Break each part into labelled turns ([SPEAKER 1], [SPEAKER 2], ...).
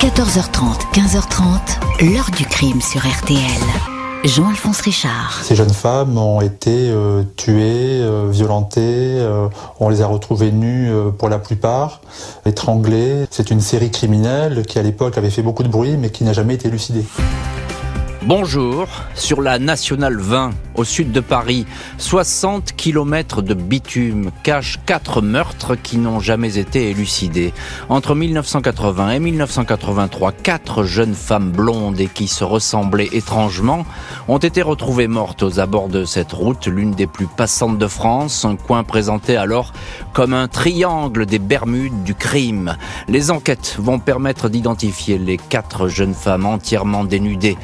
[SPEAKER 1] 14h30, 15h30, l'heure du crime sur RTL. Jean-Alphonse Richard.
[SPEAKER 2] Ces jeunes femmes ont été euh, tuées, euh, violentées, euh, on les a retrouvées nues pour la plupart, étranglées. C'est une série criminelle qui à l'époque avait fait beaucoup de bruit mais qui n'a jamais été élucidée.
[SPEAKER 3] Bonjour, sur la Nationale 20, au sud de Paris, 60 km de bitume cachent quatre meurtres qui n'ont jamais été élucidés. Entre 1980 et 1983, quatre jeunes femmes blondes et qui se ressemblaient étrangement ont été retrouvées mortes aux abords de cette route, l'une des plus passantes de France, un coin présenté alors comme un triangle des Bermudes du crime. Les enquêtes vont permettre d'identifier les quatre jeunes femmes entièrement dénudées,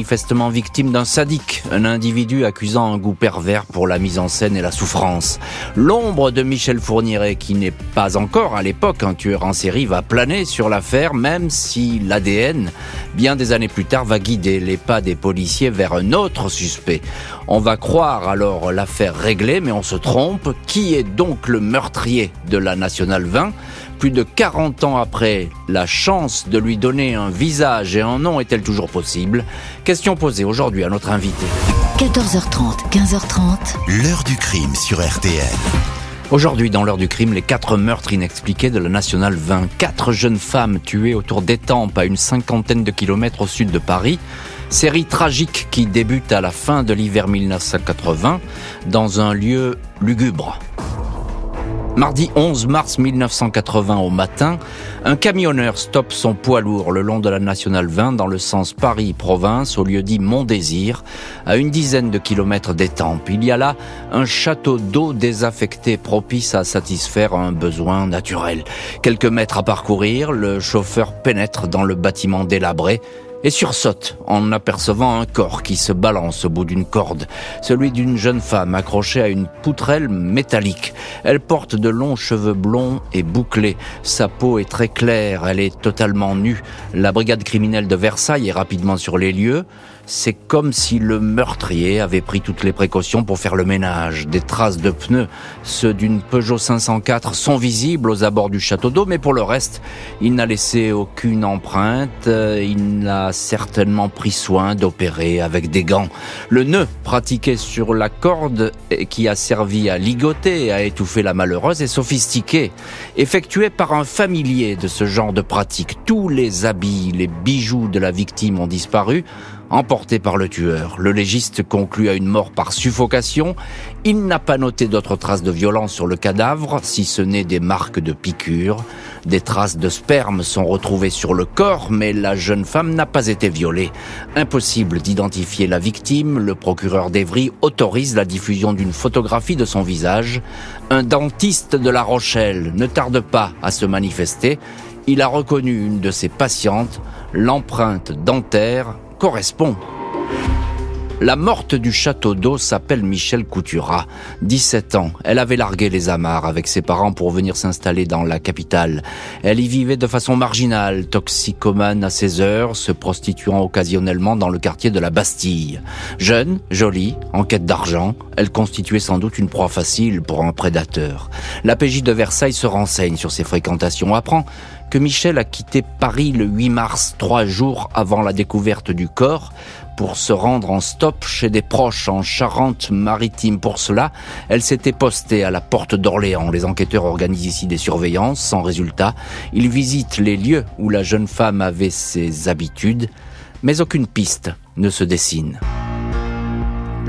[SPEAKER 3] manifestement victime d'un sadique, un individu accusant un goût pervers pour la mise en scène et la souffrance. L'ombre de Michel Fourniret, qui n'est pas encore à l'époque un tueur en série, va planer sur l'affaire, même si l'ADN, bien des années plus tard, va guider les pas des policiers vers un autre suspect. On va croire alors l'affaire réglée, mais on se trompe. Qui est donc le meurtrier de la Nationale 20 plus de 40 ans après, la chance de lui donner un visage et un nom est-elle toujours possible? Question posée aujourd'hui à notre invité.
[SPEAKER 1] 14h30, 15h30.
[SPEAKER 4] L'heure du crime sur RTL.
[SPEAKER 3] Aujourd'hui, dans l'heure du crime, les quatre meurtres inexpliqués de la Nationale 20. Quatre jeunes femmes tuées autour d'Étampes à une cinquantaine de kilomètres au sud de Paris. Série tragique qui débute à la fin de l'hiver 1980 dans un lieu lugubre. Mardi 11 mars 1980 au matin, un camionneur stoppe son poids lourd le long de la Nationale 20 dans le sens Paris-Province au lieu dit Mont-Désir, à une dizaine de kilomètres d'Étampes. Il y a là un château d'eau désaffecté propice à satisfaire un besoin naturel. Quelques mètres à parcourir, le chauffeur pénètre dans le bâtiment délabré et sursaute en apercevant un corps qui se balance au bout d'une corde, celui d'une jeune femme accrochée à une poutrelle métallique. Elle porte de longs cheveux blonds et bouclés. Sa peau est très claire, elle est totalement nue. La brigade criminelle de Versailles est rapidement sur les lieux. C'est comme si le meurtrier avait pris toutes les précautions pour faire le ménage. Des traces de pneus, ceux d'une Peugeot 504, sont visibles aux abords du château d'eau, mais pour le reste, il n'a laissé aucune empreinte. Il n'a certainement pris soin d'opérer avec des gants. Le nœud pratiqué sur la corde qui a servi à ligoter et à étouffer la malheureuse est sophistiqué. Effectué par un familier de ce genre de pratique, tous les habits, les bijoux de la victime ont disparu emporté par le tueur. Le légiste conclut à une mort par suffocation. Il n'a pas noté d'autres traces de violence sur le cadavre, si ce n'est des marques de piqûres. Des traces de sperme sont retrouvées sur le corps, mais la jeune femme n'a pas été violée. Impossible d'identifier la victime, le procureur d'Evry autorise la diffusion d'une photographie de son visage. Un dentiste de La Rochelle ne tarde pas à se manifester. Il a reconnu une de ses patientes, l'empreinte dentaire correspond. La morte du château d'eau s'appelle Michel Coutura. 17 ans. Elle avait largué les amarres avec ses parents pour venir s'installer dans la capitale. Elle y vivait de façon marginale, toxicomane à ses heures, se prostituant occasionnellement dans le quartier de la Bastille. Jeune, jolie, en quête d'argent, elle constituait sans doute une proie facile pour un prédateur. La PJ de Versailles se renseigne sur ses fréquentations, apprend que Michel a quitté Paris le 8 mars, trois jours avant la découverte du corps, pour se rendre en stop chez des proches en Charente-Maritime. Pour cela, elle s'était postée à la porte d'Orléans. Les enquêteurs organisent ici des surveillances sans résultat. Ils visitent les lieux où la jeune femme avait ses habitudes, mais aucune piste ne se dessine.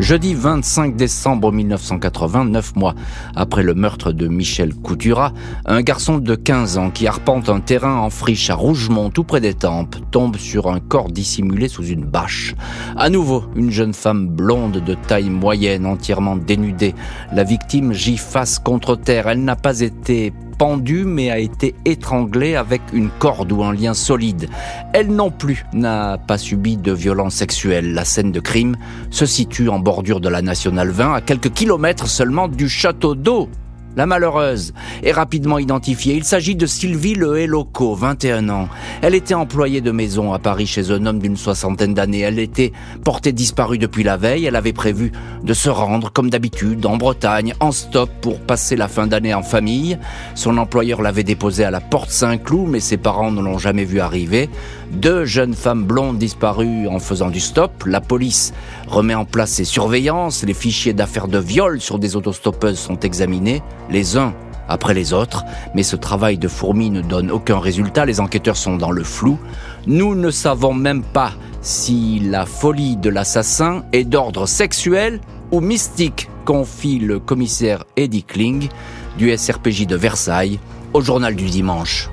[SPEAKER 3] Jeudi 25 décembre 1980, neuf mois après le meurtre de Michel Coutura, un garçon de 15 ans qui arpente un terrain en friche à Rougemont, tout près des Tempes, tombe sur un corps dissimulé sous une bâche. À nouveau, une jeune femme blonde de taille moyenne, entièrement dénudée. La victime gît face contre terre. Elle n'a pas été pendue mais a été étranglée avec une corde ou un lien solide. Elle non plus n'a pas subi de violence sexuelle. La scène de crime se situe en bordure de la Nationale 20 à quelques kilomètres seulement du château d'eau la malheureuse, est rapidement identifiée. Il s'agit de Sylvie Le Héloco, 21 ans. Elle était employée de maison à Paris chez un homme d'une soixantaine d'années. Elle était portée disparue depuis la veille. Elle avait prévu de se rendre, comme d'habitude, en Bretagne, en stop pour passer la fin d'année en famille. Son employeur l'avait déposée à la porte Saint-Cloud, mais ses parents ne l'ont jamais vue arriver. Deux jeunes femmes blondes disparues en faisant du stop. La police remet en place ses surveillances. Les fichiers d'affaires de viol sur des autostoppeuses sont examinés, les uns après les autres, mais ce travail de fourmi ne donne aucun résultat, les enquêteurs sont dans le flou. Nous ne savons même pas si la folie de l'assassin est d'ordre sexuel ou mystique, confie le commissaire Eddie Kling du SRPJ de Versailles au journal du dimanche.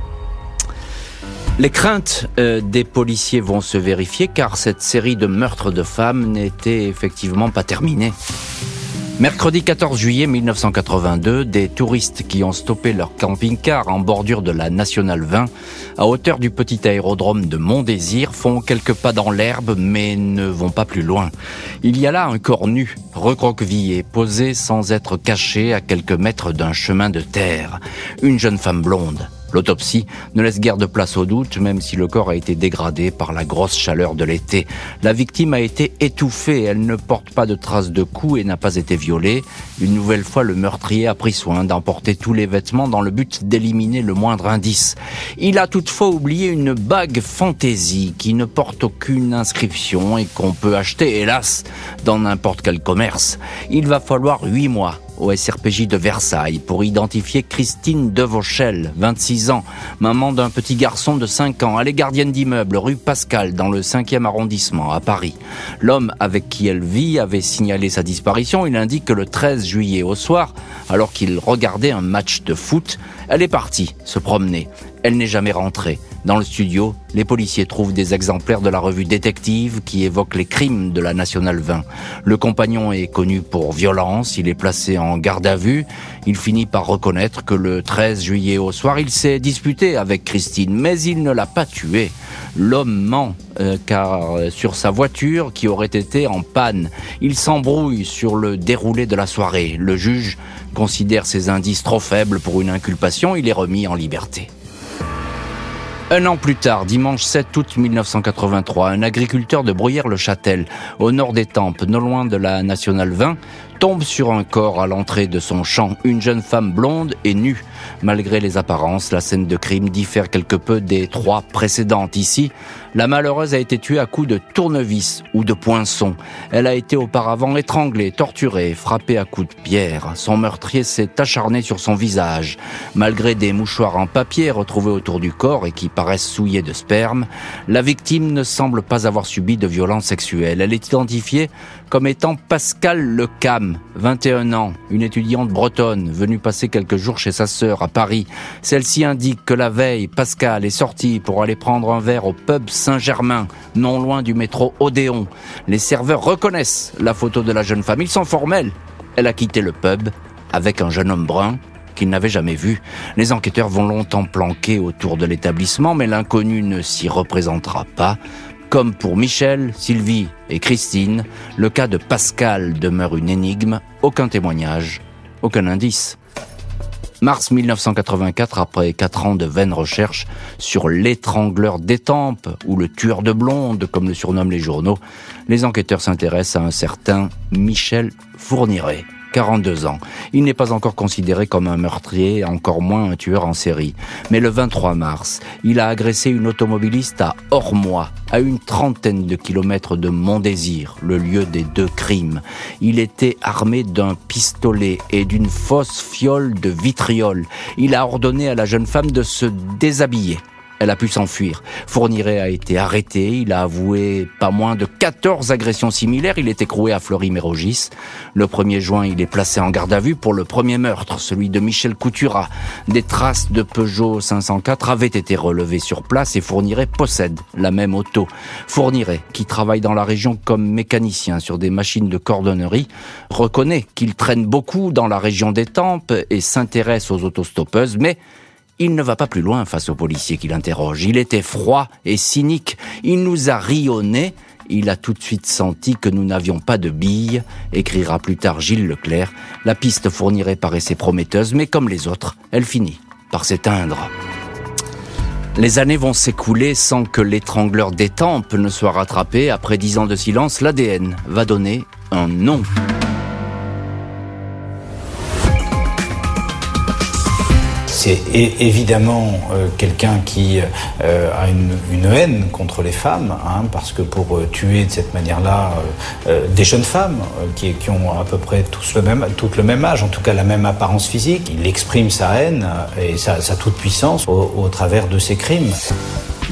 [SPEAKER 3] Les craintes euh, des policiers vont se vérifier car cette série de meurtres de femmes n'était effectivement pas terminée. Mercredi 14 juillet 1982, des touristes qui ont stoppé leur camping-car en bordure de la Nationale 20 à hauteur du petit aérodrome de Montdésir font quelques pas dans l'herbe mais ne vont pas plus loin. Il y a là un corps nu, recroquevillé, posé sans être caché à quelques mètres d'un chemin de terre. Une jeune femme blonde. L'autopsie ne laisse guère de place au doute, même si le corps a été dégradé par la grosse chaleur de l'été. La victime a été étouffée, elle ne porte pas de traces de coups et n'a pas été violée. Une nouvelle fois, le meurtrier a pris soin d'emporter tous les vêtements dans le but d'éliminer le moindre indice. Il a toutefois oublié une bague fantaisie qui ne porte aucune inscription et qu'on peut acheter, hélas, dans n'importe quel commerce. Il va falloir huit mois au SRPJ de Versailles pour identifier Christine Devauchel, 26 ans, maman d'un petit garçon de 5 ans. Elle est gardienne d'immeuble rue Pascal dans le 5e arrondissement à Paris. L'homme avec qui elle vit avait signalé sa disparition. Il indique que le 13 juillet au soir, alors qu'il regardait un match de foot, elle est partie se promener. Elle n'est jamais rentrée. Dans le studio, les policiers trouvent des exemplaires de la revue Détective qui évoque les crimes de la Nationale 20. Le compagnon est connu pour violence, il est placé en garde à vue. Il finit par reconnaître que le 13 juillet au soir, il s'est disputé avec Christine, mais il ne l'a pas tuée. L'homme ment euh, car euh, sur sa voiture qui aurait été en panne, il s'embrouille sur le déroulé de la soirée. Le juge considère ces indices trop faibles pour une inculpation, il est remis en liberté. Un an plus tard, dimanche 7 août 1983, un agriculteur de Bruyères-le-Châtel, au nord des Tempes, non loin de la Nationale 20, tombe sur un corps à l'entrée de son champ, une jeune femme blonde et nue. Malgré les apparences, la scène de crime diffère quelque peu des trois précédentes. Ici, la malheureuse a été tuée à coups de tournevis ou de poinçon. Elle a été auparavant étranglée, torturée, frappée à coups de pierre. Son meurtrier s'est acharné sur son visage. Malgré des mouchoirs en papier retrouvés autour du corps et qui paraissent souillés de sperme, la victime ne semble pas avoir subi de violence sexuelle. Elle est identifiée comme étant Pascal Lecam, 21 ans, une étudiante bretonne venue passer quelques jours chez sa sœur à Paris. Celle-ci indique que la veille, Pascal est sorti pour aller prendre un verre au pub Saint-Germain, non loin du métro Odéon. Les serveurs reconnaissent la photo de la jeune femme. Ils sont formels. Elle a quitté le pub avec un jeune homme brun qu'il n'avait jamais vu. Les enquêteurs vont longtemps planquer autour de l'établissement, mais l'inconnu ne s'y représentera pas. Comme pour Michel, Sylvie et Christine, le cas de Pascal demeure une énigme, aucun témoignage, aucun indice. Mars 1984, après quatre ans de vaines recherches sur l'étrangleur d'étampes ou le tueur de blondes, comme le surnomment les journaux, les enquêteurs s'intéressent à un certain Michel Fourniret. 42 ans. Il n'est pas encore considéré comme un meurtrier, encore moins un tueur en série. Mais le 23 mars, il a agressé une automobiliste à Ormois, à une trentaine de kilomètres de Montdésir, le lieu des deux crimes. Il était armé d'un pistolet et d'une fausse fiole de vitriol. Il a ordonné à la jeune femme de se déshabiller. Elle a pu s'enfuir. Fourniret a été arrêté. Il a avoué pas moins de 14 agressions similaires. Il est écroué à Fleury-Mérogis. Le 1er juin, il est placé en garde à vue pour le premier meurtre, celui de Michel Coutura. Des traces de Peugeot 504 avaient été relevées sur place et Fourniret possède la même auto. Fourniret, qui travaille dans la région comme mécanicien sur des machines de cordonnerie, reconnaît qu'il traîne beaucoup dans la région des Tempes et s'intéresse aux autostoppeuses, mais il ne va pas plus loin face au policier qui l'interroge. Il était froid et cynique. Il nous a rionné Il a tout de suite senti que nous n'avions pas de billes, écrira plus tard Gilles Leclerc. La piste fournirait paraissait prometteuse, mais comme les autres, elle finit par s'éteindre. Les années vont s'écouler sans que l'étrangleur des tempes ne soit rattrapé. Après dix ans de silence, l'ADN va donner un nom.
[SPEAKER 4] C'est évidemment euh, quelqu'un qui euh, a une, haine contre les femmes, hein, parce que pour euh, tuer de cette manière-là des jeunes femmes qui, ont à peu près tous le même, toutes le même âge, en tout cas la même apparence physique, il exprime sa haine et sa, toute puissance au travers de ses crimes.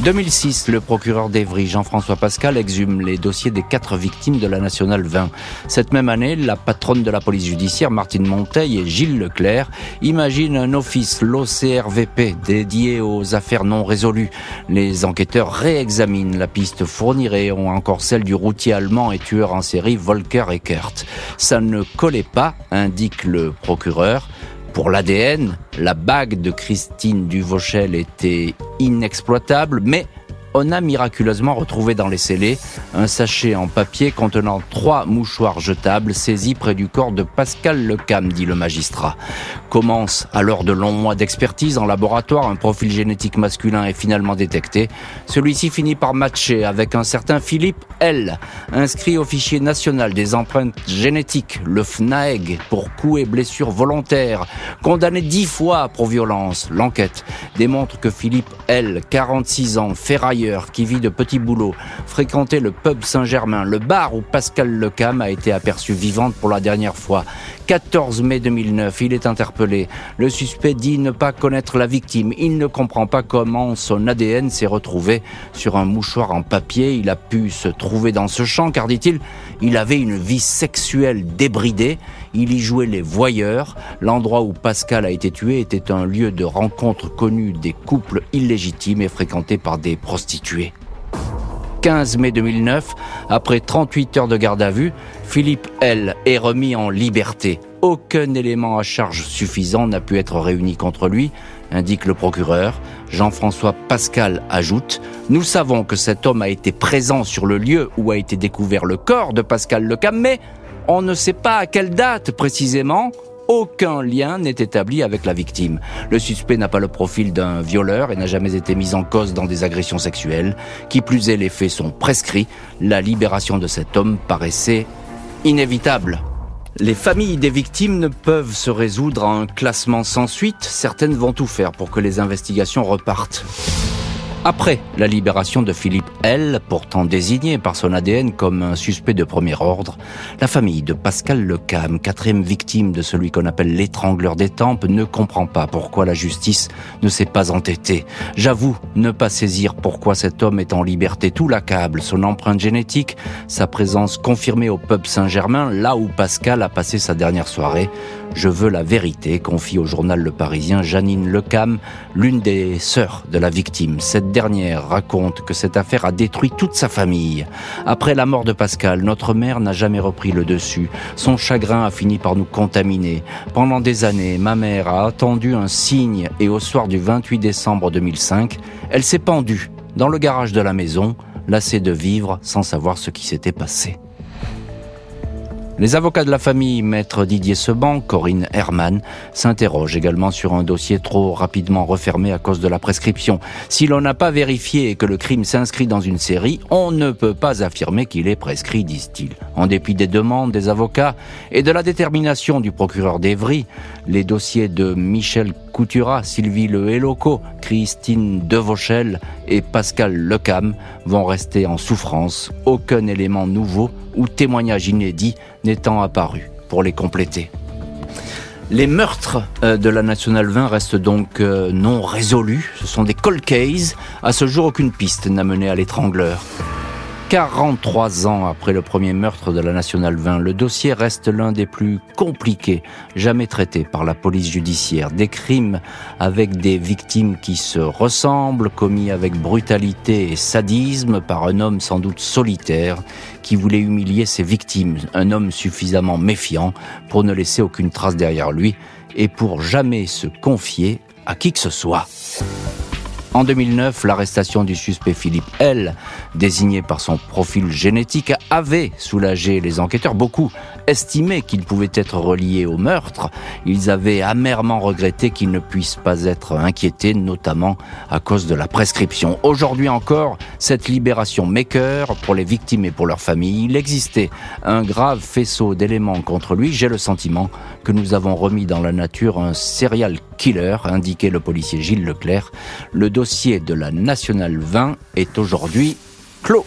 [SPEAKER 3] 2006, le procureur d'Evry, Jean-François Pascal, exhume les dossiers des quatre victimes de la Nationale 20. Cette même année, la patronne de la police judiciaire, Martine Monteil et Gilles Leclerc, imaginent un office, l'OCRVP, dédié aux affaires non résolues. Les enquêteurs réexaminent la piste fournie ou encore celle du routier allemand et tueur en série Volker Eckert. Ça ne collait pas, indique le procureur. Pour l'ADN, la bague de Christine Duvauchel était inexploitable, mais on a miraculeusement retrouvé dans les scellés un sachet en papier contenant trois mouchoirs jetables saisis près du corps de Pascal Lecam, dit le magistrat. Commence alors de longs mois d'expertise en laboratoire, un profil génétique masculin est finalement détecté. Celui-ci finit par matcher avec un certain Philippe L, inscrit au fichier national des empreintes génétiques, le FNAEG, pour coups et blessures volontaires, condamné dix fois pour violence. L'enquête démontre que Philippe L, 46 ans, qui vit de petits boulots, fréquentait le pub Saint-Germain, le bar où Pascal Lecam a été aperçu vivante pour la dernière fois. 14 mai 2009, il est interpellé. Le suspect dit ne pas connaître la victime. Il ne comprend pas comment son ADN s'est retrouvé sur un mouchoir en papier. Il a pu se trouver dans ce champ car, dit-il, il avait une vie sexuelle débridée. Il y jouait les voyeurs. L'endroit où Pascal a été tué était un lieu de rencontre connu des couples illégitimes et fréquenté par des prostituées. 15 mai 2009, après 38 heures de garde à vue, Philippe L. est remis en liberté. Aucun élément à charge suffisant n'a pu être réuni contre lui, indique le procureur. Jean-François Pascal ajoute Nous savons que cet homme a été présent sur le lieu où a été découvert le corps de Pascal Lecam, mais on ne sait pas à quelle date précisément aucun lien n'est établi avec la victime. Le suspect n'a pas le profil d'un violeur et n'a jamais été mis en cause dans des agressions sexuelles. Qui plus est, les faits sont prescrits. La libération de cet homme paraissait inévitable. Les familles des victimes ne peuvent se résoudre à un classement sans suite. Certaines vont tout faire pour que les investigations repartent. Après la libération de Philippe L, pourtant désigné par son ADN comme un suspect de premier ordre, la famille de Pascal Lecam, quatrième victime de celui qu'on appelle l'étrangleur des tempes, ne comprend pas pourquoi la justice ne s'est pas entêtée. J'avoue ne pas saisir pourquoi cet homme est en liberté. Tout l'accable, son empreinte génétique, sa présence confirmée au pub Saint-Germain, là où Pascal a passé sa dernière soirée. Je veux la vérité, confie au journal Le Parisien Janine Lecam, l'une des sœurs de la victime. Cette dernière raconte que cette affaire a détruit toute sa famille. Après la mort de Pascal, notre mère n'a jamais repris le dessus. Son chagrin a fini par nous contaminer. Pendant des années, ma mère a attendu un signe et au soir du 28 décembre 2005, elle s'est pendue dans le garage de la maison, lassée de vivre sans savoir ce qui s'était passé. Les avocats de la famille, maître Didier Seban, Corinne Herman, s'interrogent également sur un dossier trop rapidement refermé à cause de la prescription. Si l'on n'a pas vérifié que le crime s'inscrit dans une série, on ne peut pas affirmer qu'il est prescrit, disent-ils. En dépit des demandes des avocats et de la détermination du procureur d'Evry, les dossiers de Michel Coutura, Sylvie Le Héloco, Christine Devauchel et Pascal Lecam vont rester en souffrance. Aucun élément nouveau ou témoignage inédit n'étant apparu pour les compléter. Les meurtres euh, de la Nationale 20 restent donc euh, non résolus. Ce sont des cold cases. À ce jour, aucune piste n'a mené à l'étrangleur. 43 ans après le premier meurtre de la Nationale 20, le dossier reste l'un des plus compliqués jamais traités par la police judiciaire. Des crimes avec des victimes qui se ressemblent, commis avec brutalité et sadisme par un homme sans doute solitaire qui voulait humilier ses victimes, un homme suffisamment méfiant pour ne laisser aucune trace derrière lui et pour jamais se confier à qui que ce soit. En 2009, l'arrestation du suspect Philippe L, désigné par son profil génétique, avait soulagé les enquêteurs. Beaucoup estimaient qu'il pouvait être relié au meurtre. Ils avaient amèrement regretté qu'il ne puisse pas être inquiété, notamment à cause de la prescription. Aujourd'hui encore, cette libération maker pour les victimes et pour leurs familles, il existait un grave faisceau d'éléments contre lui. J'ai le sentiment que nous avons remis dans la nature un serial killer, indiquait le policier Gilles Leclerc. Le dossier de la Nationale 20 est aujourd'hui clos.